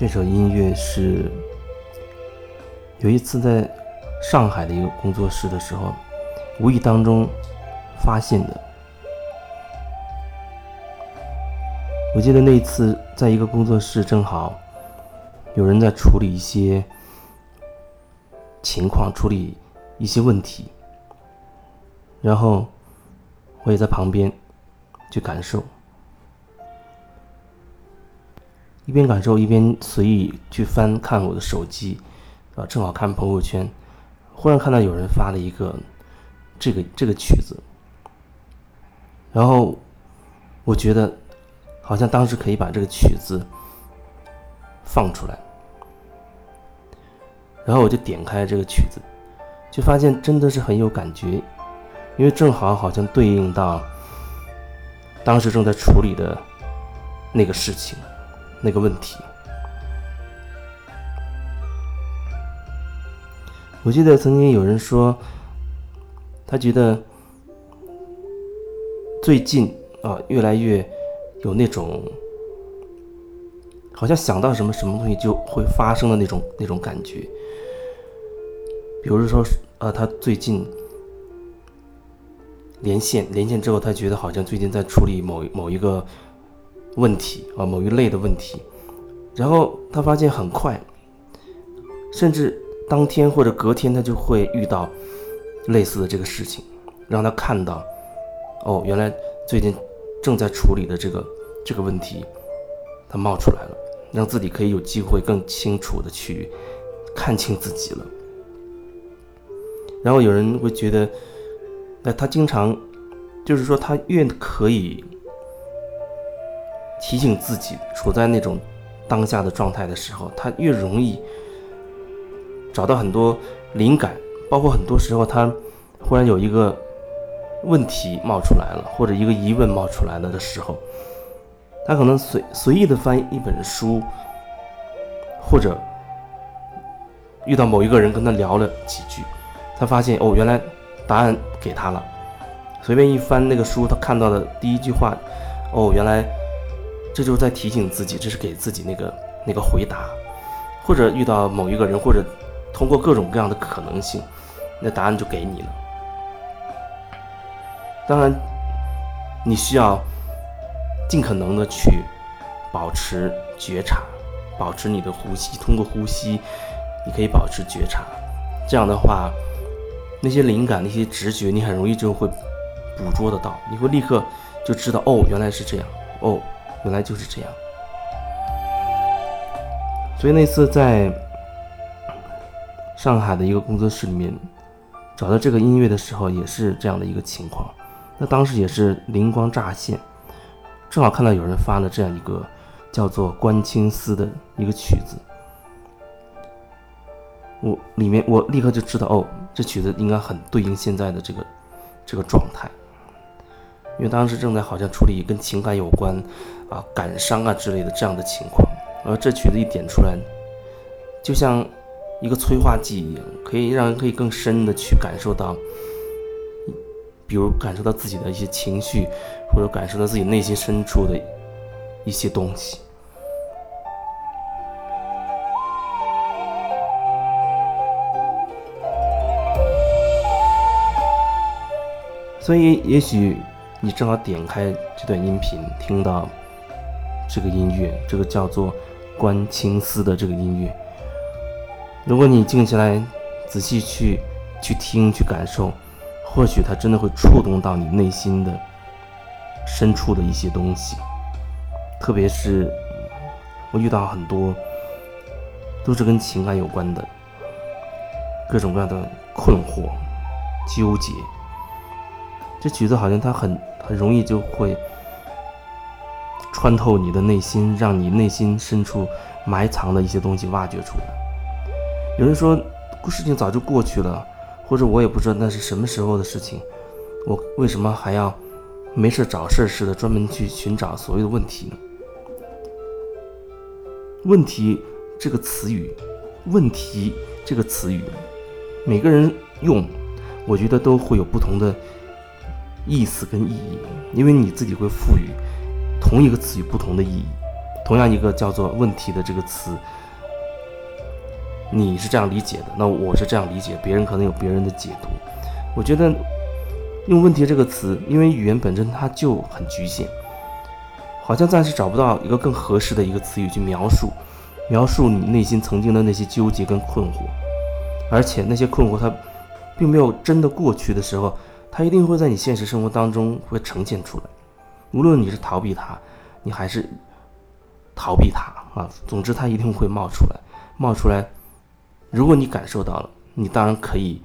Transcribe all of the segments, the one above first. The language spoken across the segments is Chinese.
这首音乐是有一次在上海的一个工作室的时候，无意当中发现的。我记得那一次在一个工作室，正好有人在处理一些情况，处理一些问题，然后我也在旁边去感受。一边感受一边随意去翻看我的手机，啊，正好看朋友圈，忽然看到有人发了一个这个这个曲子，然后我觉得好像当时可以把这个曲子放出来，然后我就点开这个曲子，就发现真的是很有感觉，因为正好好像对应到当时正在处理的那个事情。那个问题，我记得曾经有人说，他觉得最近啊，越来越有那种好像想到什么什么东西就会发生的那种那种感觉。比如说，呃，他最近连线连线之后，他觉得好像最近在处理某某一个。问题啊，某一类的问题，然后他发现很快，甚至当天或者隔天，他就会遇到类似的这个事情，让他看到，哦，原来最近正在处理的这个这个问题，它冒出来了，让自己可以有机会更清楚的去看清自己了。然后有人会觉得，那他经常就是说，他越可以。提醒自己处在那种当下的状态的时候，他越容易找到很多灵感，包括很多时候他忽然有一个问题冒出来了，或者一个疑问冒出来了的时候，他可能随随意的翻一本书，或者遇到某一个人跟他聊了几句，他发现哦，原来答案给他了。随便一翻那个书，他看到的第一句话，哦，原来。这就是在提醒自己，这是给自己那个那个回答，或者遇到某一个人，或者通过各种各样的可能性，那答案就给你了。当然，你需要尽可能的去保持觉察，保持你的呼吸，通过呼吸，你可以保持觉察。这样的话，那些灵感、那些直觉，你很容易就会捕捉得到，你会立刻就知道，哦，原来是这样，哦。原来就是这样，所以那次在上海的一个工作室里面找到这个音乐的时候，也是这样的一个情况。那当时也是灵光乍现，正好看到有人发了这样一个叫做《关青丝》的一个曲子，我里面我立刻就知道，哦，这曲子应该很对应现在的这个这个状态。因为当时正在好像处理跟情感有关，啊感伤啊之类的这样的情况，而这曲子一点出来，就像一个催化剂一样，可以让人可以更深的去感受到，比如感受到自己的一些情绪，或者感受到自己内心深处的一些东西。所以也许。你正好点开这段音频，听到这个音乐，这个叫做《关青丝》的这个音乐。如果你静下来，仔细去去听、去感受，或许它真的会触动到你内心的深处的一些东西。特别是我遇到很多都是跟情感有关的各种各样的困惑、纠结。这曲子好像它很。很容易就会穿透你的内心，让你内心深处埋藏的一些东西挖掘出来。有人说，事情早就过去了，或者我也不知道那是什么时候的事情，我为什么还要没事找事似的专门去寻找所谓的问题呢？问题这个词语，问题这个词语，每个人用，我觉得都会有不同的。意思跟意义，因为你自己会赋予同一个词语不同的意义，同样一个叫做“问题”的这个词，你是这样理解的，那我是这样理解，别人可能有别人的解读。我觉得用“问题”这个词，因为语言本身它就很局限，好像暂时找不到一个更合适的一个词语去描述，描述你内心曾经的那些纠结跟困惑，而且那些困惑它并没有真的过去的时候，它一定会在你现实生活当中会呈现出来。无论你是逃避它，你还是逃避它啊，总之它一定会冒出来，冒出来。如果你感受到了，你当然可以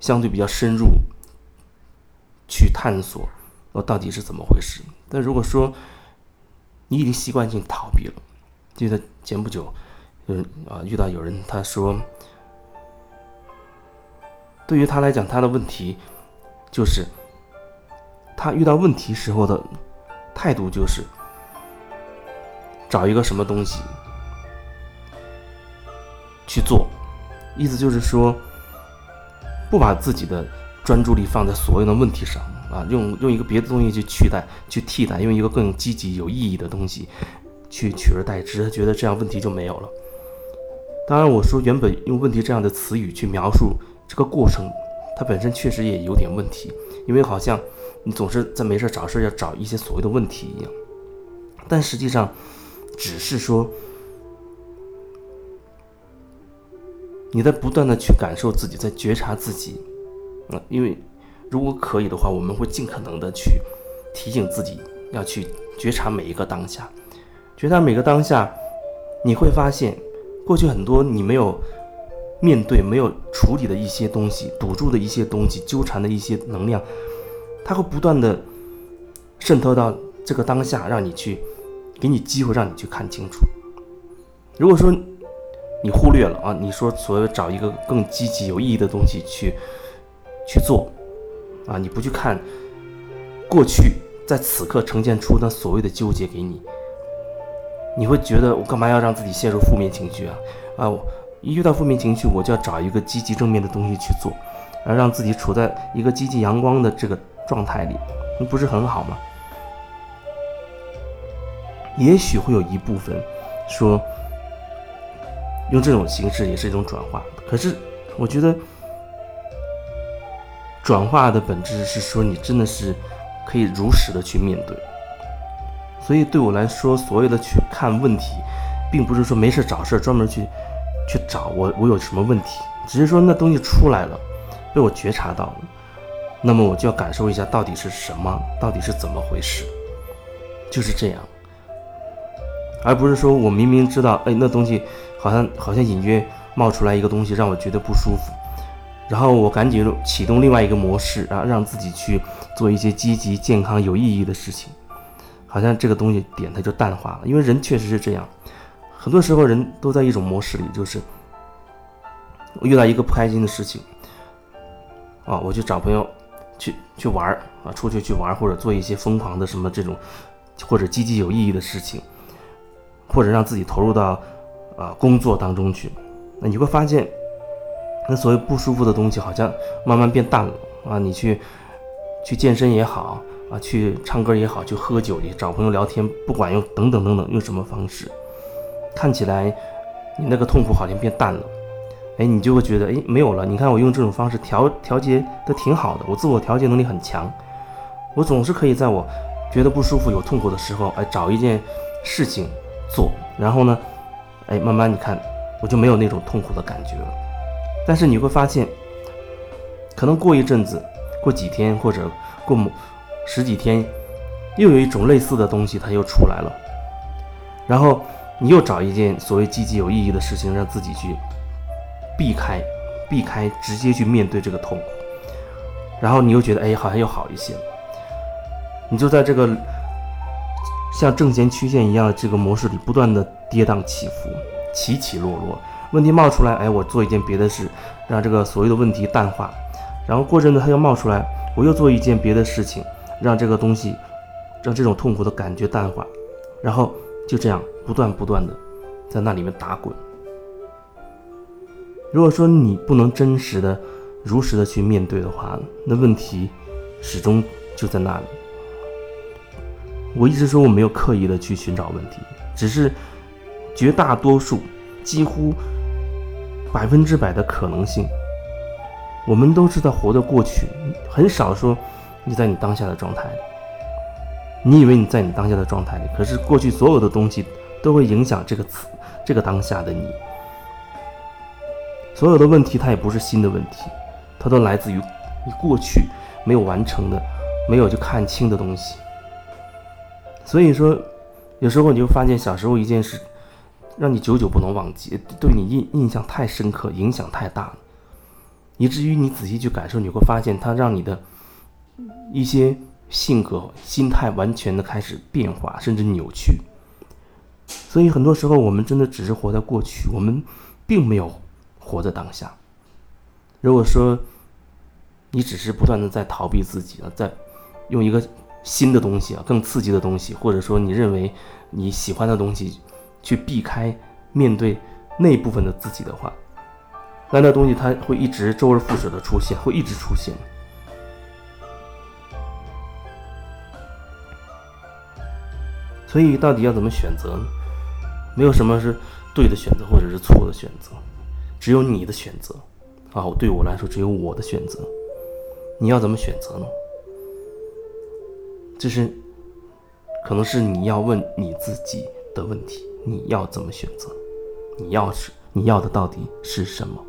相对比较深入去探索，我到底是怎么回事。但如果说你已经习惯性逃避了，记得前不久，嗯啊，遇到有人他说，对于他来讲，他的问题就是。他遇到问题时候的态度就是找一个什么东西去做，意思就是说不把自己的专注力放在所有的问题上啊，用用一个别的东西去取代、去替代，用一个更积极有意义的东西去取而代之，他觉得这样问题就没有了。当然，我说原本用“问题”这样的词语去描述这个过程，它本身确实也有点问题，因为好像。你总是在没事找事要找一些所谓的问题一样，但实际上，只是说你在不断的去感受自己，在觉察自己，啊，因为如果可以的话，我们会尽可能的去提醒自己要去觉察每一个当下，觉察每个当下，你会发现过去很多你没有面对、没有处理的一些东西，堵住的一些东西，纠缠的一些能量。它会不断的渗透到这个当下，让你去给你机会，让你去看清楚。如果说你忽略了啊，你说所谓找一个更积极有意义的东西去去做啊，你不去看过去在此刻呈现出那所谓的纠结给你，你会觉得我干嘛要让自己陷入负面情绪啊？啊，我一遇到负面情绪，我就要找一个积极正面的东西去做，而让自己处在一个积极阳光的这个。状态里，那不是很好吗？也许会有一部分说，用这种形式也是一种转化。可是，我觉得转化的本质是说，你真的是可以如实的去面对。所以，对我来说，所谓的去看问题，并不是说没事找事专门去去找我我有什么问题，只是说那东西出来了，被我觉察到了。那么我就要感受一下到底是什么，到底是怎么回事，就是这样，而不是说我明明知道，哎，那东西好像好像隐约冒出来一个东西，让我觉得不舒服，然后我赶紧启动另外一个模式，然后让自己去做一些积极、健康、有意义的事情，好像这个东西点它就淡化了，因为人确实是这样，很多时候人都在一种模式里，就是我遇到一个不开心的事情，啊，我去找朋友。去去玩啊，出去去玩，或者做一些疯狂的什么这种，或者积极有意义的事情，或者让自己投入到啊工作当中去，那你会发现，那所谓不舒服的东西好像慢慢变淡了啊。你去去健身也好啊，去唱歌也好，去喝酒也找朋友聊天，不管用等等等等，用什么方式，看起来你那个痛苦好像变淡了。哎，你就会觉得哎没有了。你看我用这种方式调调节的挺好的，我自我调节能力很强。我总是可以在我觉得不舒服、有痛苦的时候，哎，找一件事情做，然后呢，哎，慢慢你看我就没有那种痛苦的感觉了。但是你会发现，可能过一阵子、过几天或者过某十几天，又有一种类似的东西它又出来了，然后你又找一件所谓积极有意义的事情，让自己去。避开，避开，直接去面对这个痛苦，然后你又觉得，哎，好像又好一些了。你就在这个像正弦曲线一样的这个模式里，不断的跌宕起伏，起起落落。问题冒出来，哎，我做一件别的事，让这个所谓的问题淡化。然后过阵子它又冒出来，我又做一件别的事情，让这个东西，让这种痛苦的感觉淡化。然后就这样不断不断的在那里面打滚。如果说你不能真实的、如实的去面对的话，那问题始终就在那里。我一直说我没有刻意的去寻找问题，只是绝大多数，几乎百分之百的可能性，我们都知道活在过去，很少说你在你当下的状态。你以为你在你当下的状态里，可是过去所有的东西都会影响这个词，这个当下的你。所有的问题它也不是新的问题，它都来自于你过去没有完成的、没有就看清的东西。所以说，有时候你就发现小时候一件事，让你久久不能忘记，对你印印象太深刻，影响太大了，以至于你仔细去感受，你会发现它让你的一些。性格、心态完全的开始变化，甚至扭曲。所以很多时候，我们真的只是活在过去，我们并没有活在当下。如果说你只是不断的在逃避自己啊，在用一个新的东西啊、更刺激的东西，或者说你认为你喜欢的东西去避开面对那部分的自己的话，那那东西它会一直周而复始的出现，会一直出现。所以，到底要怎么选择呢？没有什么是对的选择，或者是错的选择，只有你的选择。啊，对我来说，只有我的选择。你要怎么选择呢？这是，可能是你要问你自己的问题。你要怎么选择？你要是你要的到底是什么？